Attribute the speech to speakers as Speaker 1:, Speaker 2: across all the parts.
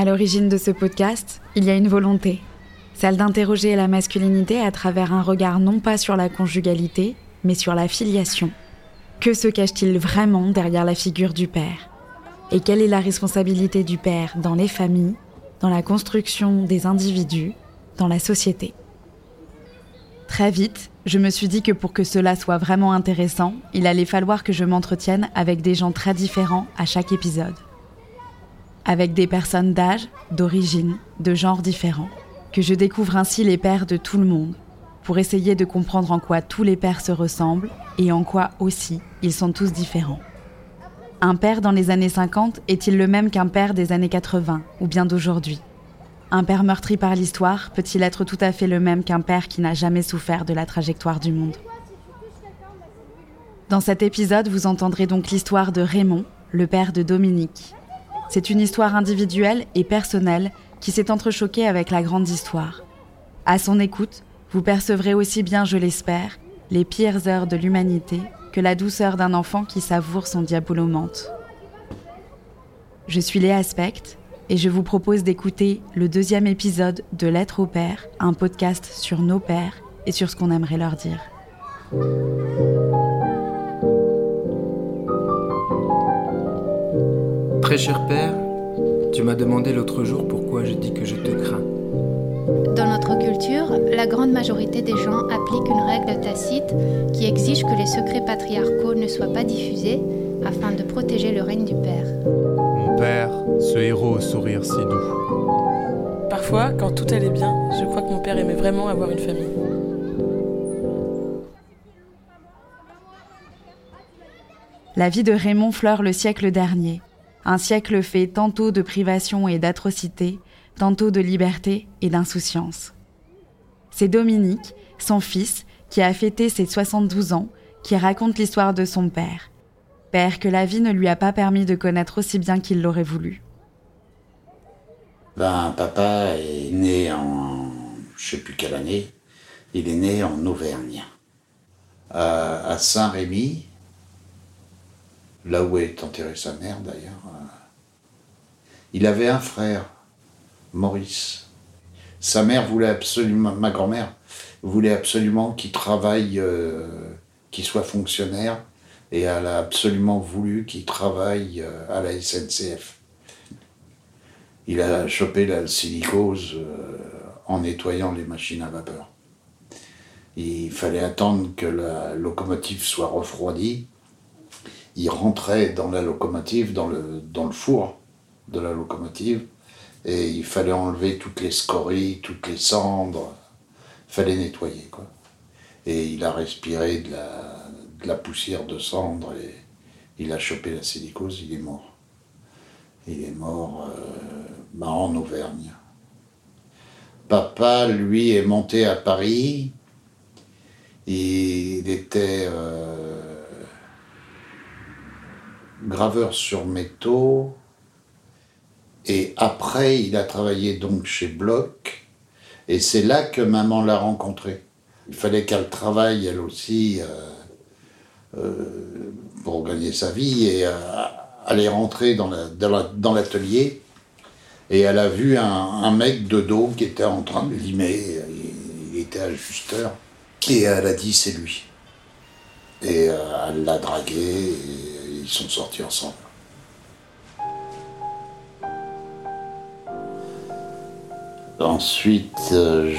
Speaker 1: À l'origine de ce podcast, il y a une volonté, celle d'interroger la masculinité à travers un regard non pas sur la conjugalité, mais sur la filiation. Que se cache-t-il vraiment derrière la figure du père? Et quelle est la responsabilité du père dans les familles, dans la construction des individus, dans la société? Très vite, je me suis dit que pour que cela soit vraiment intéressant, il allait falloir que je m'entretienne avec des gens très différents à chaque épisode. Avec des personnes d'âge, d'origine, de genre différents. Que je découvre ainsi les pères de tout le monde, pour essayer de comprendre en quoi tous les pères se ressemblent et en quoi aussi ils sont tous différents. Un père dans les années 50 est-il le même qu'un père des années 80 ou bien d'aujourd'hui? Un père meurtri par l'histoire peut-il être tout à fait le même qu'un père qui n'a jamais souffert de la trajectoire du monde? Dans cet épisode, vous entendrez donc l'histoire de Raymond, le père de Dominique. C'est une histoire individuelle et personnelle qui s'est entrechoquée avec la grande histoire. À son écoute, vous percevrez aussi bien, je l'espère, les pires heures de l'humanité que la douceur d'un enfant qui savoure son diabolomante. Je suis Léa Aspect et je vous propose d'écouter le deuxième épisode de Lettre au Père, un podcast sur nos pères et sur ce qu'on aimerait leur dire.
Speaker 2: Très cher père, tu m'as demandé l'autre jour pourquoi je dis que je te crains.
Speaker 3: Dans notre culture, la grande majorité des gens appliquent une règle tacite qui exige que les secrets patriarcaux ne soient pas diffusés afin de protéger le règne du père
Speaker 4: père, ce héros au sourire si doux.
Speaker 5: Parfois, quand tout allait bien, je crois que mon père aimait vraiment avoir une famille.
Speaker 1: La vie de Raymond fleure le siècle dernier, un siècle fait tantôt de privation et d'atrocité, tantôt de liberté et d'insouciance. C'est Dominique, son fils, qui a fêté ses 72 ans, qui raconte l'histoire de son père, père que la vie ne lui a pas permis de connaître aussi bien qu'il l'aurait voulu.
Speaker 6: Ben, papa est né en, je sais plus quelle année, il est né en Auvergne, à, Saint-Rémy, là où est enterrée sa mère d'ailleurs. Il avait un frère, Maurice. Sa mère voulait absolument, ma grand-mère voulait absolument qu'il travaille, euh, qu'il soit fonctionnaire et elle a absolument voulu qu'il travaille euh, à la SNCF. Il a chopé la silicose euh, en nettoyant les machines à vapeur. Il fallait attendre que la locomotive soit refroidie. Il rentrait dans la locomotive, dans le, dans le four de la locomotive, et il fallait enlever toutes les scories, toutes les cendres. Il fallait nettoyer, quoi. Et il a respiré de la, de la poussière de cendre et il a chopé la silicose, il est mort. Il est mort euh, bah, en Auvergne. Papa, lui, est monté à Paris. Il était euh, graveur sur métaux. Et après, il a travaillé donc chez Bloch. Et c'est là que maman l'a rencontré. Il fallait qu'elle travaille, elle aussi. Euh, euh, pour gagner sa vie et euh, elle est rentrée dans l'atelier et elle a vu un, mec de dos qui était en train de limer, il, était ajusteur et elle a dit c'est lui. Et euh, elle l'a dragué sont sortis ensemble. Ensuite,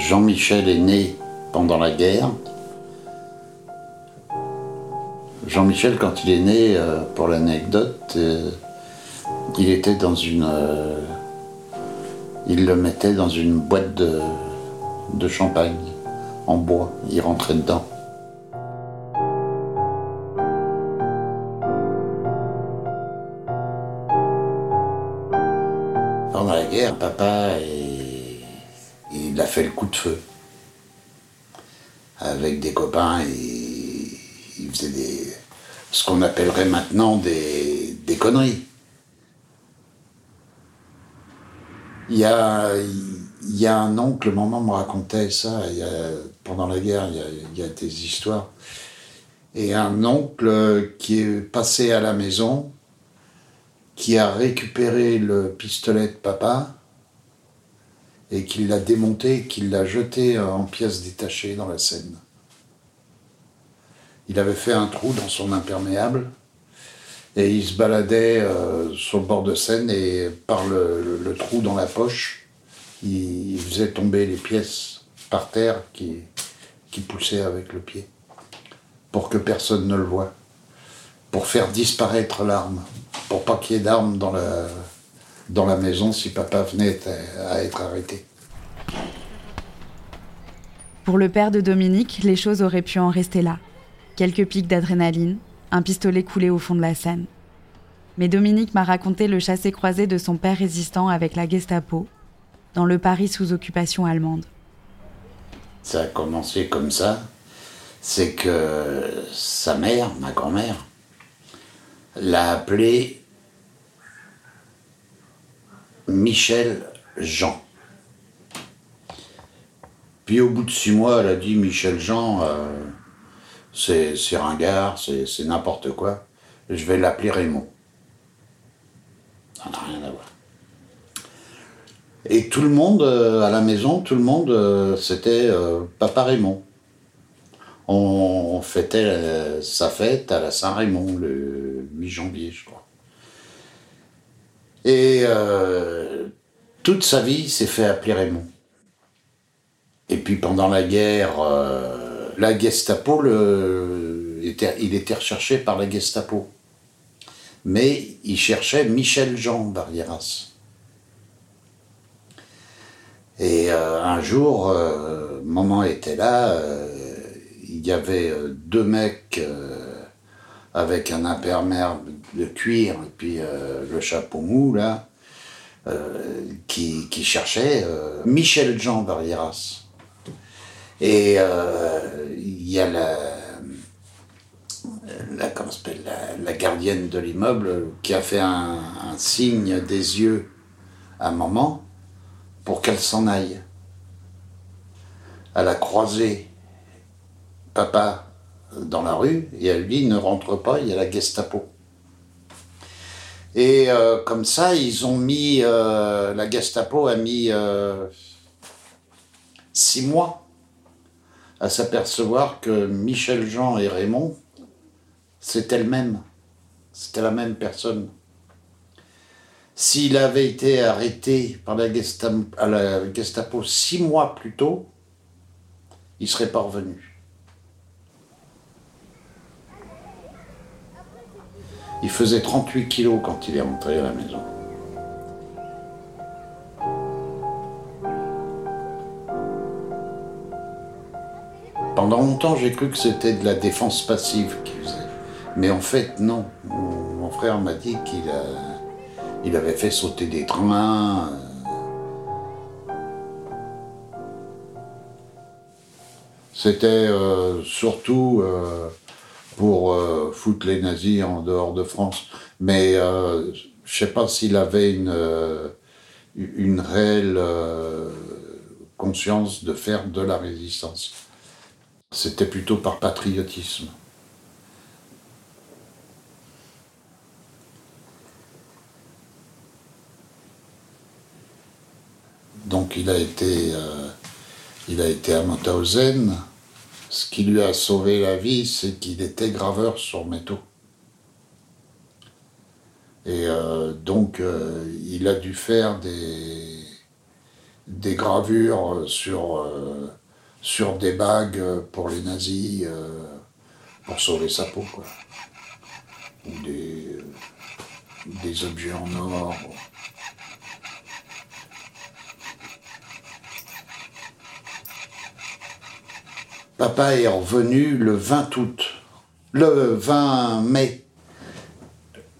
Speaker 6: Jean-Michel est né pendant la guerre. Jean-Michel, quand il est né, euh, pour l'anecdote, euh, il était dans une. Euh, il le mettait dans une boîte de, de champagne en bois. Il rentrait dedans. Papa, il a fait le coup de feu. Avec des copains, il faisait des, ce qu'on appellerait maintenant des, des, conneries. Il y, a, il y a un oncle, maman me racontait ça, pendant la guerre, il y, a, il y a des histoires. Et un oncle qui est passé à la maison, qui a récupéré le pistolet de papa, et qu'il l'a démonté, qu'il l'a jeté en pièces détachées dans la Seine. Il avait fait un trou dans son imperméable et il se baladait euh, sur le bord de Seine et par le, trou dans la poche, il, faisait tomber les pièces par terre qui, qui poussaient avec le pied pour que personne ne le voie, pour faire disparaître l'arme, pour pas qu'il y ait d'armes dans la, dans la maison si papa venait à être arrêté.
Speaker 1: Pour le père de Dominique, les choses auraient pu en rester là. Quelques pics d'adrénaline, un pistolet coulé au fond de la Seine. Mais Dominique m'a raconté le chassé-croisé de son père résistant avec la Gestapo, dans le Paris sous occupation allemande.
Speaker 6: Ça a commencé comme ça. C'est que sa mère, ma grand-mère, l'a appelé Michel Jean. Puis au bout de six mois, elle a dit Michel Jean, euh, c'est ringard, c'est n'importe quoi. Je vais l'appeler Raymond. Ça n'a rien à voir. Et tout le monde, euh, à la maison, tout le monde, euh, c'était Papa Raymond. On, fêtait sa fête à la Saint-Raymond le 8 janvier, je crois. Et toute sa vie, s'est fait appeler Raymond. Et puis pendant la guerre, euh, la Gestapo, il était recherché par la Gestapo. Mais il cherchait Michel Jean Barrieras. Et euh, un jour, euh, maman était là, il y avait deux mecs avec un imperméable de cuir et puis le chapeau mou là, qui, qui cherchaient Michel Jean Barrieras. Et euh, il y a la, la, la, gardienne de l'immeuble qui a fait un, signe des yeux à maman pour qu'elle s'en aille. Elle a croisé papa dans la rue et elle lui dit ne rentre pas, il y a la Gestapo. Et euh, comme ça, ils ont mis, euh, la Gestapo a mis six mois à s'apercevoir que Michel Jean et Raymond, c'était le même. C'était la même personne. S'il avait été arrêté par la Gestapo, six mois plus tôt, il serait pas revenu. Il faisait 38 kilos quand il est rentré à la maison. Pendant longtemps, j'ai cru que c'était de la défense passive qu'il faisait. Mais en fait, non. Mon frère m'a dit qu'il il avait fait sauter des trains. C'était euh, surtout euh, pour euh, foutre les nazis en dehors de France. Mais je ne sais pas s'il avait une, une réelle conscience de faire de la résistance. C'était plutôt par patriotisme. Donc il a été, euh, il a été à Mauthausen. Ce qui lui a sauvé la vie, c'est qu'il était graveur sur métaux. Et euh, donc euh, il a dû faire des, gravures sur sur des bagues pour les nazis, euh, pour sauver sa peau, quoi. Ou des objets en or. Papa est revenu le 20 août, le 20 mai.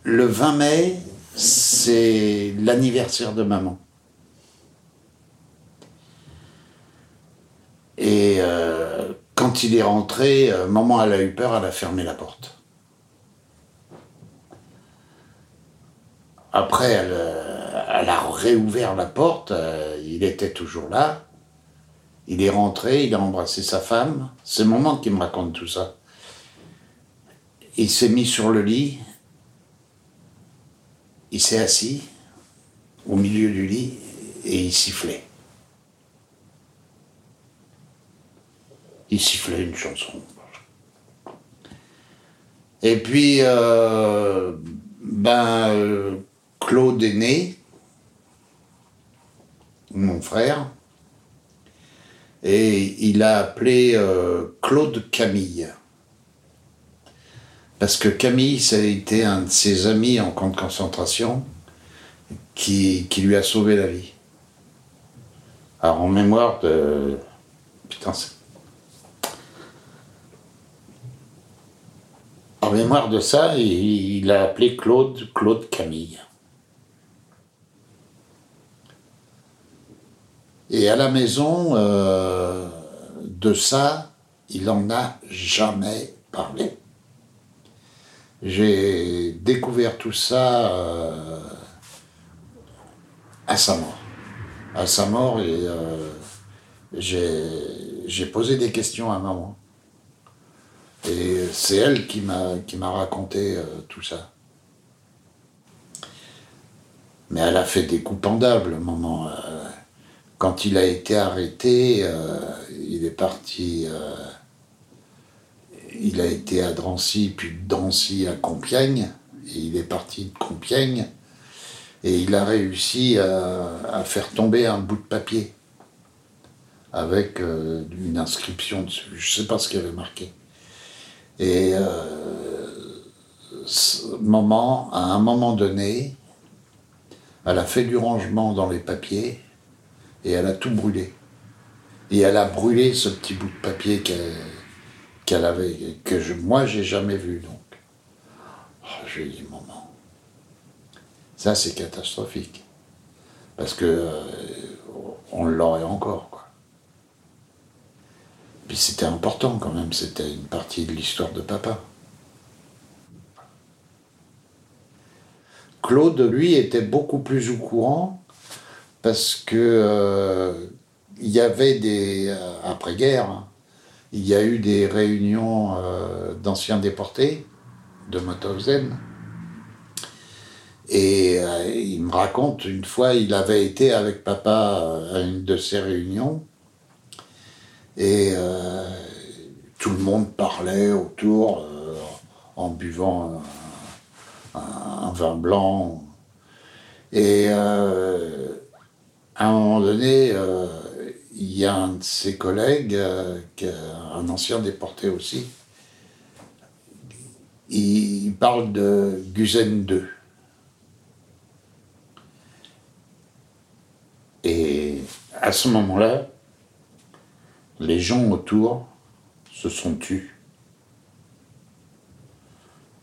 Speaker 6: Le 20 mai, c'est l'anniversaire de maman. Et euh, quand il est rentré, euh, maman, elle a eu peur, elle a fermé la porte. Après, elle, euh, a réouvert la porte, il était toujours là. Il est rentré, il a embrassé sa femme. C'est maman qui me raconte tout ça. Il s'est mis sur le lit. Il s'est assis au milieu du lit et il sifflait. Il sifflait une chanson. Et puis, euh, ben, euh, Claude est né, mon frère et il a appelé euh, Claude Camille. Parce que Camille, ça a été un de ses amis en camp de concentration qui, lui a sauvé la vie. Alors en mémoire de... Putain, c'est... En mémoire de ça, il a appelé Claude Claude Camille. Et à la maison, euh, de ça, il n'en a jamais parlé. J'ai découvert tout ça euh, à sa mort. À sa mort, euh, j'ai posé des questions à maman. Et c'est elle qui m'a raconté tout ça. Mais elle a fait des coups pendables, maman. Euh, quand il a été arrêté, euh, il est parti. euh, il a été à Drancy, puis de Drancy à Compiègne. Et il est parti de Compiègne. Et il a réussi à, à faire tomber un bout de papier avec euh, une inscription dessus. Je ne sais pas ce qu'il avait marqué. Et euh, ce moment, à un moment donné, elle a fait du rangement dans les papiers et elle a tout brûlé. Et elle a brûlé ce petit bout de papier qu'elle avait, que je, moi j'ai jamais vu donc. Oh, j'ai dit maman, ça c'est catastrophique. Parce que euh, on l'aurait encore quoi. Puis c'était important quand même, c'était une partie de l'histoire de papa. Claude, lui, était beaucoup plus au courant parce que euh, il y avait des après-guerre, hein, il y a eu des réunions euh, d'anciens déportés de Mauthausen. Et euh, il me raconte une fois, il avait été avec papa à une de ces réunions et tout le monde parlait autour en buvant un, vin blanc. Et à un moment donné, euh, il y a un de ses collègues, euh, un ancien déporté aussi, il, parle de Gusen 2. Et à ce moment-là, les gens autour se sont tus.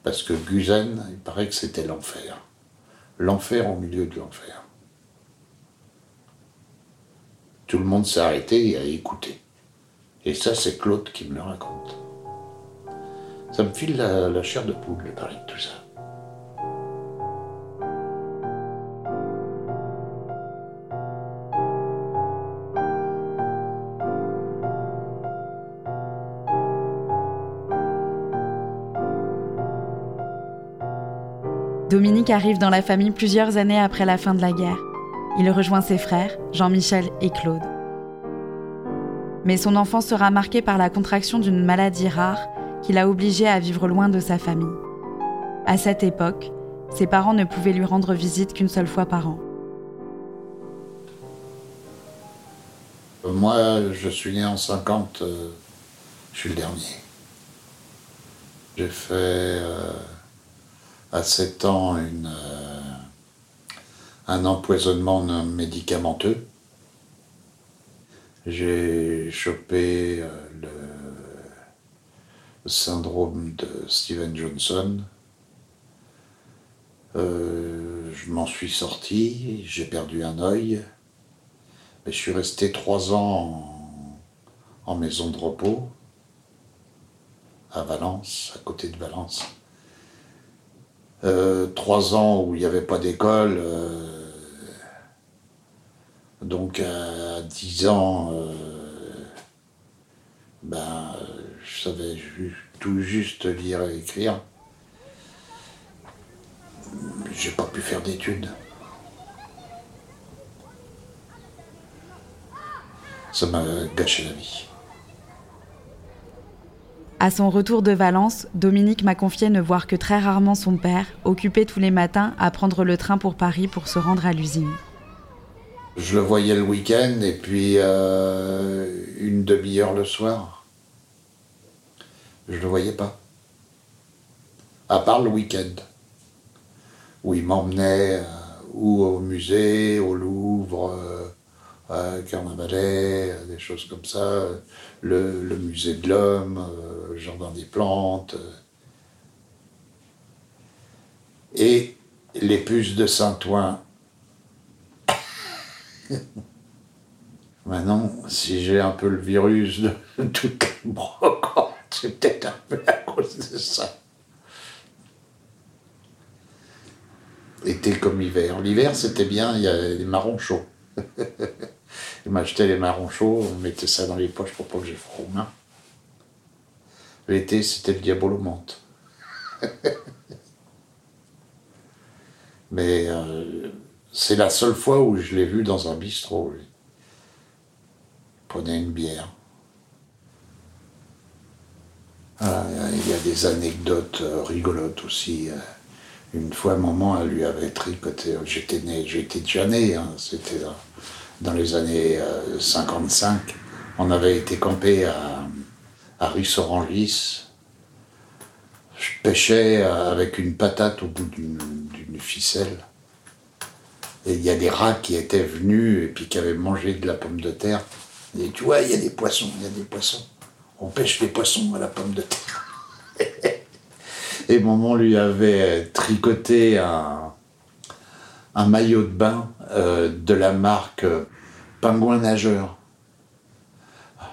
Speaker 6: Parce que Gusen, il paraît que c'était l'enfer. L'enfer au milieu de l'enfer. Tout le monde s'est arrêté et a écouté. Et ça, c'est Claude qui me le raconte. Ça me file la, chair de poule de parler de tout ça.
Speaker 1: Dominique arrive dans la famille plusieurs années après la fin de la guerre. Il rejoint ses frères, Jean-Michel et Claude. Mais son enfance sera marquée par la contraction d'une maladie rare qui l'a obligé à vivre loin de sa famille. À cette époque, ses parents ne pouvaient lui rendre visite qu'une seule fois par an.
Speaker 6: Moi, je suis né en 50, euh, je suis le dernier. J'ai fait euh, à 7 ans une, euh, un empoisonnement médicamenteux. J'ai chopé euh, le, syndrome de Steven Johnson. Euh, je m'en suis sorti, j'ai perdu un œil. Je suis resté trois ans en, maison de repos à Valence, à côté de Valence. Euh, trois ans où il n'y avait pas d'école. Donc à dix ans, euh, ben, je savais tout juste lire et écrire. J'ai pas pu faire d'études. Ça m'a gâché la vie.
Speaker 1: À son retour de Valence, Dominique m'a confié ne voir que très rarement son père, occupé tous les matins à prendre le train pour Paris pour se rendre à l'usine.
Speaker 6: Je le voyais le week-end et puis euh, une demi-heure le soir. Je le voyais pas. À part le week-end, où il m'emmenait euh, ou au musée, au Louvre, euh, à Carnavalet, des choses comme ça, le, le musée de l'homme, le jardin des plantes. Et les puces de Saint-Ouen. Maintenant, si j'ai un peu le virus de toutes brocantes, c'est peut-être un peu à cause de ça. Été comme hiver. L'hiver, c'était bien, il y avait des marrons chauds. Il m'achetait les marrons chauds, on mettait ça dans les poches pour pas que j'ai froid aux mains. L'été, c'était le diabolomante. Mais euh, c'est la seule fois où je l'ai vu dans un bistrot. lui. Il prenait une bière. Voilà, il y a des anecdotes euh, rigolotes aussi. euh. Une fois, maman, elle lui avait tricoté. J'étais né, j'étais déjà né, hein, c'était dans, les années euh, 55. On avait été campé à, à Rissorangis. Je pêchais euh, avec une patate au bout d'une ficelle. Il y a des rats qui étaient venus et puis qui avaient mangé de la pomme de terre. Et tu vois, il y a des poissons, il y a des poissons. On pêche les poissons à la pomme de terre. Et maman lui avait tricoté un, un maillot de bain euh, de la marque euh, Pingouin Nageur.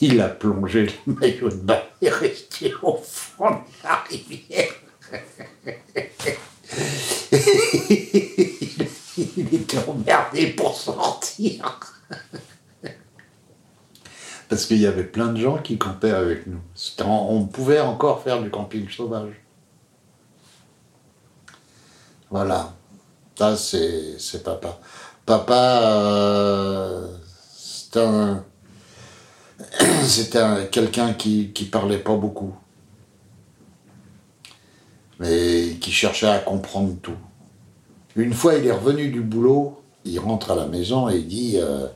Speaker 6: Il a plongé le maillot de bain et est resté au fond de la rivière. il était emmerdé pour sortir. Parce qu'il y avait plein de gens qui campaient avec nous. On pouvait encore faire du camping sauvage. Voilà. Ça, c'est papa. Papa, euh. C'était un- quelqu'un qui, qui parlait pas beaucoup. Mais qui cherchait à comprendre tout. Une fois, il est revenu du boulot, il rentre à la maison et il dit euh,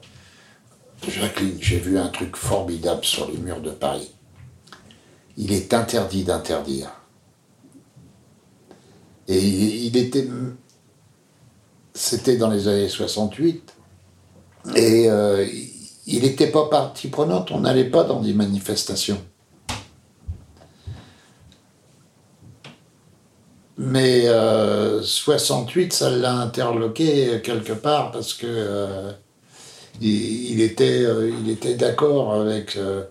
Speaker 6: Jacqueline, j'ai vu un truc formidable sur les murs de Paris. Il est interdit d'interdire. Et il, était. C'était dans les années 68. Et euh, il n'était pas partie prenante, on n'allait pas dans des manifestations. Mais euh, 68, ça l'a interloqué quelque part parce que euh, il, était, euh, était d'accord avec euh,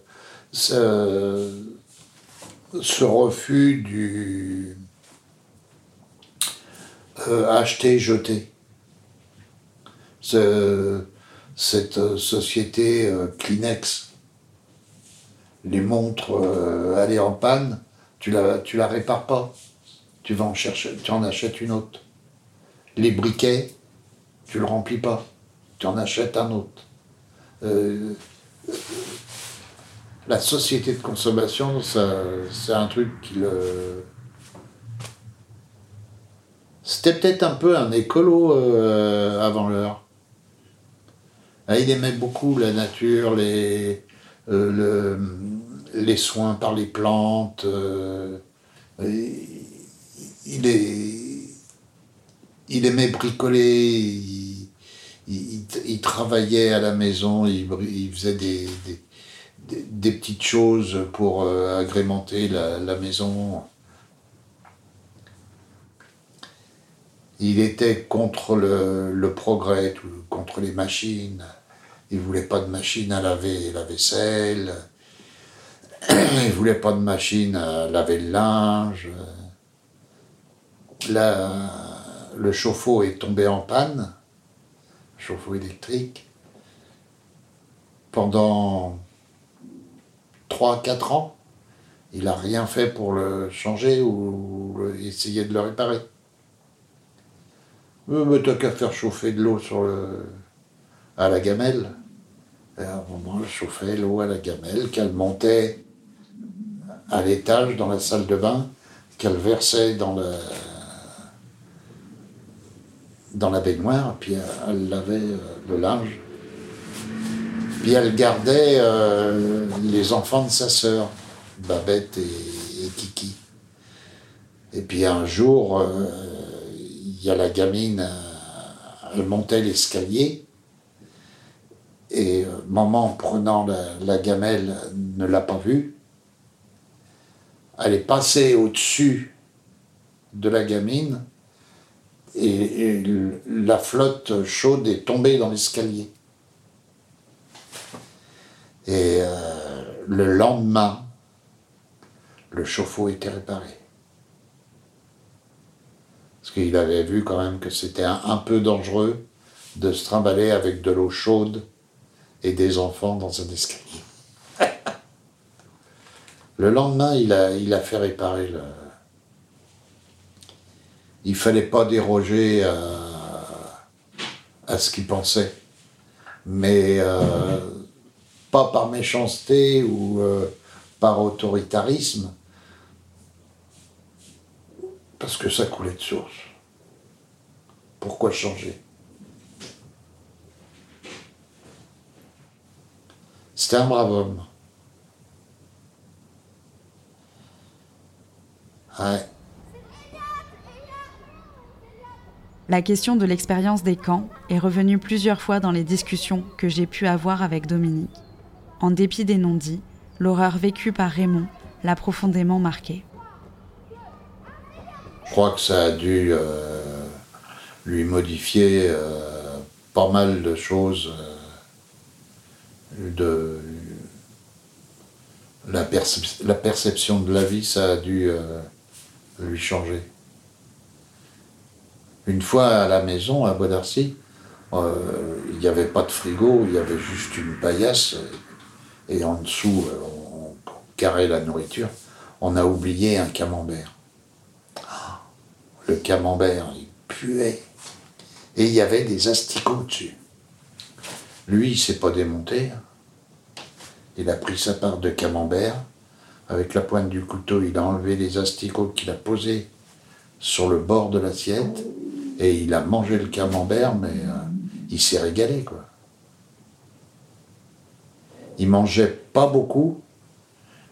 Speaker 6: ce, refus du euh, acheter jeter. Ce- cette euh, société euh, Kleenex, les montres euh, aller en panne, tu la, tu la répares pas. Tu vas en chercher, tu en achètes une autre. Les briquets, tu le remplis pas. Tu en achètes un autre. Euh, la société de consommation, c'est un truc qui le. C'était peut-être un peu un écolo euh, avant l'heure. Ah, Il aimait beaucoup la nature, les, euh, le- les soins par les plantes. Il, aimait bricoler, il, il- il travaillait à la maison, il, faisait des, petites choses pour euh, agrémenter la, maison. Il était contre le, progrès, contre les machines. Il voulait pas de machine à laver la vaisselle. Il voulait pas de machine à laver le linge. Là, le chauffe-eau est tombé en panne, chauffe-eau électrique, pendant 3-4 ans. Il n'a rien fait pour le changer ou essayer de le réparer. Euh, mais t'as qu'à faire chauffer de l'eau sur le, à la gamelle. Et à un moment, je chauffais l'eau à la gamelle, qu'elle montait à l'étage, dans la salle de bain, qu'elle versait dans la, dans la baignoire, puis elle lavait euh, le linge. Puis elle gardait euh, les enfants de sa sœur, Babette et, Kiki. Et puis un jour, euh, il y a la gamine, elle montait l'escalier, et maman, prenant la gamelle, ne l'a pas vue. Elle est passée au-dessus de la gamine, et, la flotte chaude est tombée dans l'escalier. Et euh, le lendemain, le chauffe-eau était réparé. Parce qu'il avait vu quand même que c'était un, peu dangereux de se trimballer avec de l'eau chaude et des enfants dans un escalier. le lendemain, il a, il a fait réparer le, il fallait pas déroger à, ce qu'il pensait. Mais euh, pas par méchanceté ou euh, par autoritarisme, parce que ça coulait de source. Pourquoi changer? C'était un brave homme. Ouais.
Speaker 1: La question de l'expérience des camps est revenue plusieurs fois dans les discussions que j'ai pu avoir avec Dominique. En dépit des non-dits, l'horreur vécue par Raymond l'a profondément marqué.
Speaker 6: Je crois que ça a dû euh, lui modifier euh, pas mal de choses. Euh, la, perception de la vie, ça a dû lui changer. Une fois à la maison, à Bois d'Arcy, euh, il n'y avait pas de frigo, il y avait juste une paillasse et en dessous, euh, on, carrait la nourriture. On a oublié un camembert. le camembert, il puait. Et il y avait des asticots dessus. Lui, il s'est pas démonté. Il a pris sa part de camembert. Avec la pointe du couteau, il a enlevé les asticots qu'il a posés sur le bord de l'assiette. Et il a mangé le camembert, mais euh, il s'est régalé, quoi. Il mangeait pas beaucoup,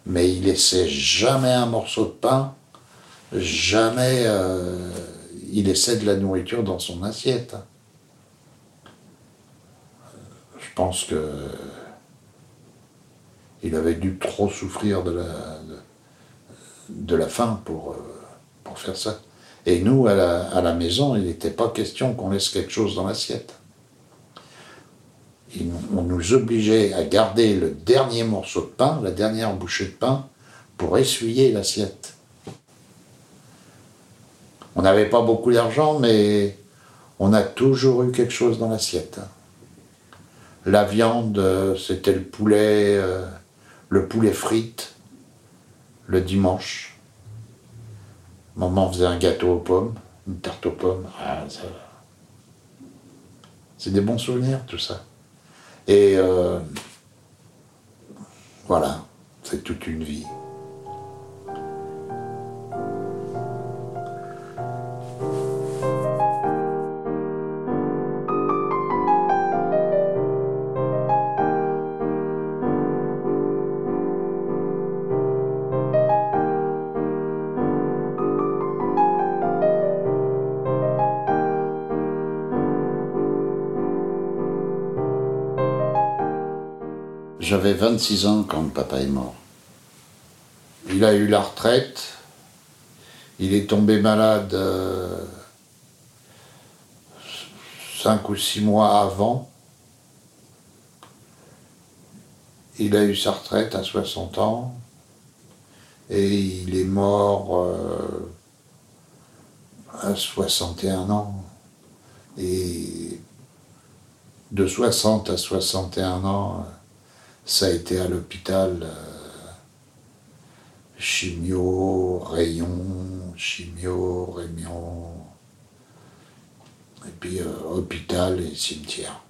Speaker 6: mais il laissait jamais un morceau de pain, jamais euh, il laissait de la nourriture dans son assiette. Je pense que il avait dû trop souffrir de la, faim euh, pour faire ça. Et nous, à la, maison, il n'était pas question qu'on laisse quelque chose dans l'assiette. On nous obligeait à garder le dernier morceau de pain, la dernière bouchée de pain, pour essuyer l'assiette. On n'avait pas beaucoup d'argent, mais on a toujours eu quelque chose dans l'assiette. La viande, c'était le poulet, euh, le poulet frite, le dimanche. Maman faisait un gâteau aux pommes, une tarte aux pommes. Ah, c'est des bons souvenirs, tout ça. Et euh, voilà, c'est toute une vie. J'avais 26 ans quand papa est mort. Il a eu la retraite. Il est tombé malade euh, cinq ou six mois avant. Il a eu sa retraite à 60 ans et il est mort euh, à 61 ans. Et de 60 à 61 ans, ça a été à l'hôpital euh, chimio, rayon, chimio, réunion, et puis euh, hôpital et cimetière.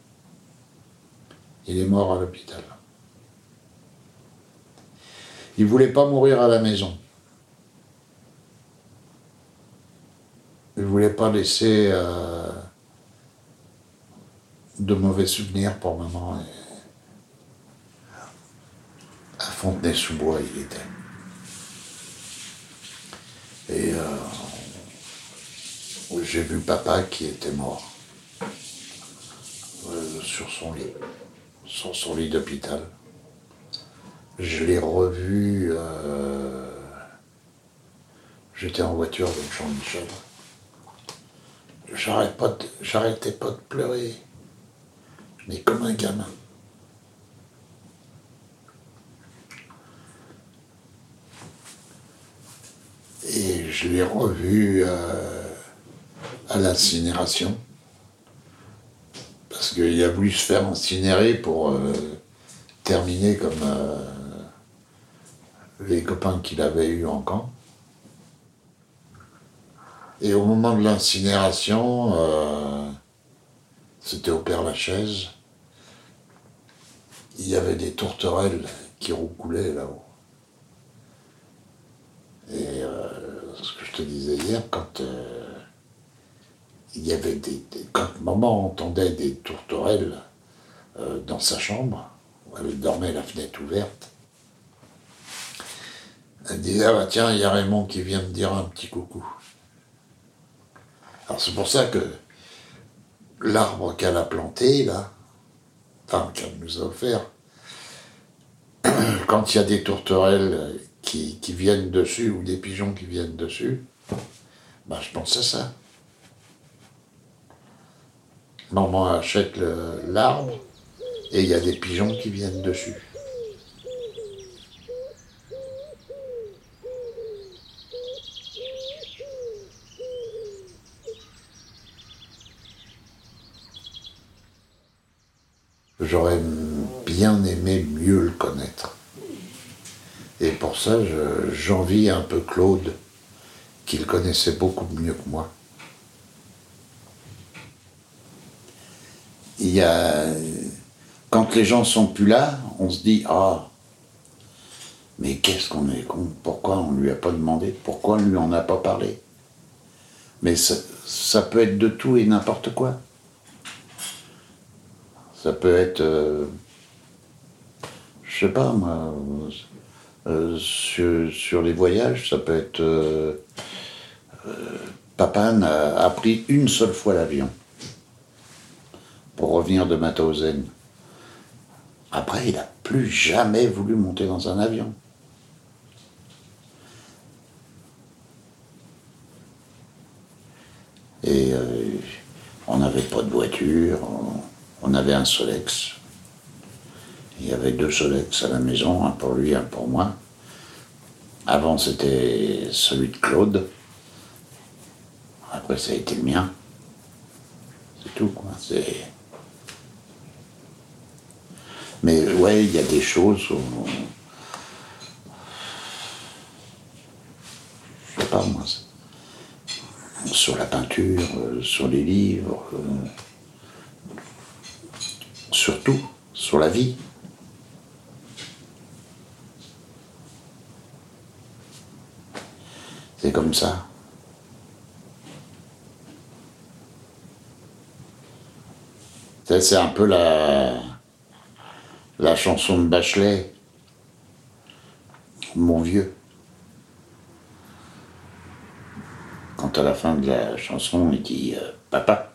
Speaker 6: Il est mort à l'hôpital. Il voulait pas mourir à la maison. Il voulait pas laisser euh, de mauvais souvenirs pour maman. Et à Fontenay-sous-Bois, il était. Et euh, j'ai vu papa qui était mort euh, sur son lit, sur son lit d'hôpital. Je l'ai revu. euh, J'étais en voiture avec Jean-Michel. J'arrête pas de- J'arrêtais pas de pleurer, mais comme un gamin. Et je l'ai revu euh, à l'incinération. Parce qu'il a voulu se faire incinérer pour euh, terminer comme euh, les copains qu'il avait eus en camp. Et au moment de l'incinération, c'était au Père Lachaise, il y avait des tourterelles qui roucoulaient là-haut. Et te disais hier, quand euh, il y avait des, quand maman entendait des tourterelles euh, dans sa chambre, où elle dormait la fenêtre ouverte, elle disait ah bah tiens il y a Raymond qui vient me dire un petit coucou. Alors c'est pour ça que l'arbre qu'elle a planté là, enfin qu'elle nous a offert, quand il y a des tourterelles qui, viennent dessus ou des pigeons qui viennent dessus, bah, je pense à ça. Maman achète l'arbre et il y a des pigeons qui viennent dessus. J'aurais bien aimé mieux le connaître. Ça, je- j'envie un peu Claude, qui le connaissait beaucoup mieux que moi. Il y a. Quand les gens sont plus là, on se dit Ah, mais qu'est-ce qu'on est con Pourquoi on lui a pas demandé Pourquoi on lui en a pas parlé? Mais ça, ça peut être de tout et n'importe quoi. Ça peut être. euh, je sais pas moi. Euh, sur, les voyages, ça peut être. euh, euh, a pris une seule fois l'avion pour revenir de Mauthausen. Après, il n'a plus jamais voulu monter dans un avion. Et euh, on n'avait pas de voiture, on avait un Solex. Il y avait deux Solex à la maison, un pour lui, un pour moi. Avant, c'était celui de Claude. Après, ça a été le mien. C'est tout, quoi. C'est... Mais ouais, il y a des choses où... Je sais pas, moi. Sur la peinture, euh, sur les livres, euh, surtout sur la vie. C'est comme ça. C'est un peu la, la chanson de Bachelet, Mon vieux. Quand à la fin de la chanson, il dit euh, Papa.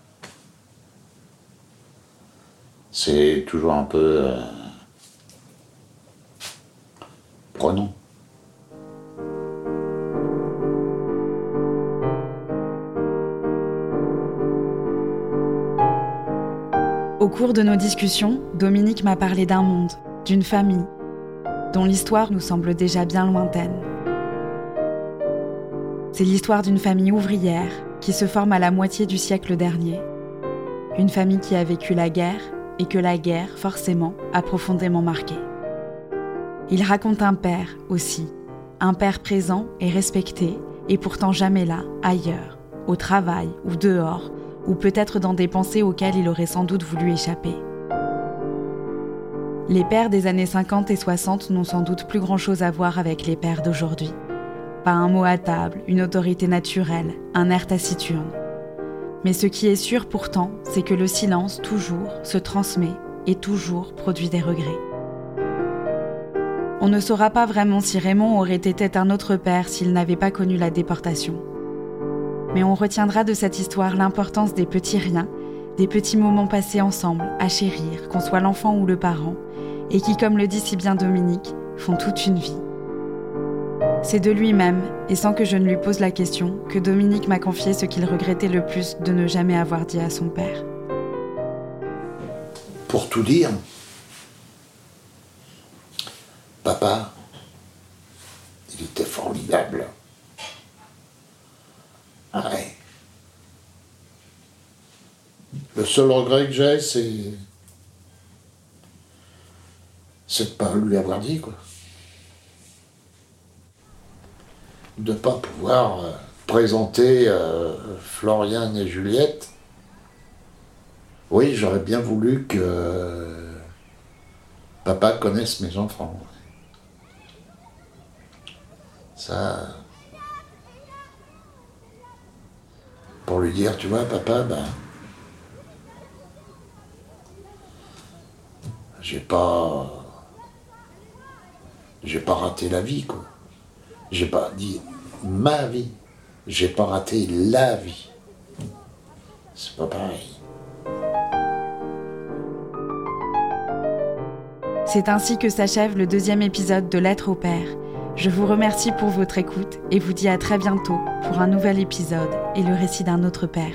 Speaker 6: C'est toujours un peu. euh, prenons.
Speaker 1: Cours de nos discussions, Dominique m'a parlé d'un monde, d'une famille, dont l'histoire nous semble déjà bien lointaine. C'est l'histoire d'une famille ouvrière qui se forme à la moitié du siècle dernier. Une famille qui a vécu la guerre et que la guerre, forcément, a profondément marqué. Il raconte un père aussi, un père présent et respecté, et pourtant jamais là, ailleurs, au travail ou dehors, ou peut-être dans des pensées auxquelles il aurait sans doute voulu échapper. Les pères des années 50 et 60 n'ont sans doute plus grand-chose à voir avec les pères d'aujourd'hui. Pas un mot à table, une autorité naturelle, un air taciturne. Mais ce qui est sûr pourtant, c'est que le silence, toujours, se transmet et toujours produit des regrets. On ne saura pas vraiment si Raymond aurait été un autre père s'il n'avait pas connu la déportation. Mais on retiendra de cette histoire l'importance des petits riens, des petits moments passés ensemble, à chérir, qu'on soit l'enfant ou le parent, et qui, comme le dit si bien Dominique, font toute une vie. C'est de lui-même, et sans que je ne lui pose la question, que Dominique m'a confié ce qu'il regrettait le plus de ne jamais avoir dit à son père.
Speaker 6: Pour tout dire, papa, il était formidable. Le seul regret que j'ai, c'est. c'est de pas lui avoir dit, quoi. De ne pas pouvoir euh, présenter euh, Florian et Juliette. Oui, j'aurais bien voulu que euh, papa connaisse mes enfants. Ça. Pour lui dire, tu vois, papa, ben. J'ai pas. J'ai pas raté la vie, quoi. J'ai pas dit ma vie. J'ai pas raté la vie. C'est pas pareil.
Speaker 1: C'est ainsi que s'achève le deuxième épisode de Lettre au Père. Je vous remercie pour votre écoute et vous dis à très bientôt pour un nouvel épisode et le récit d'un autre père.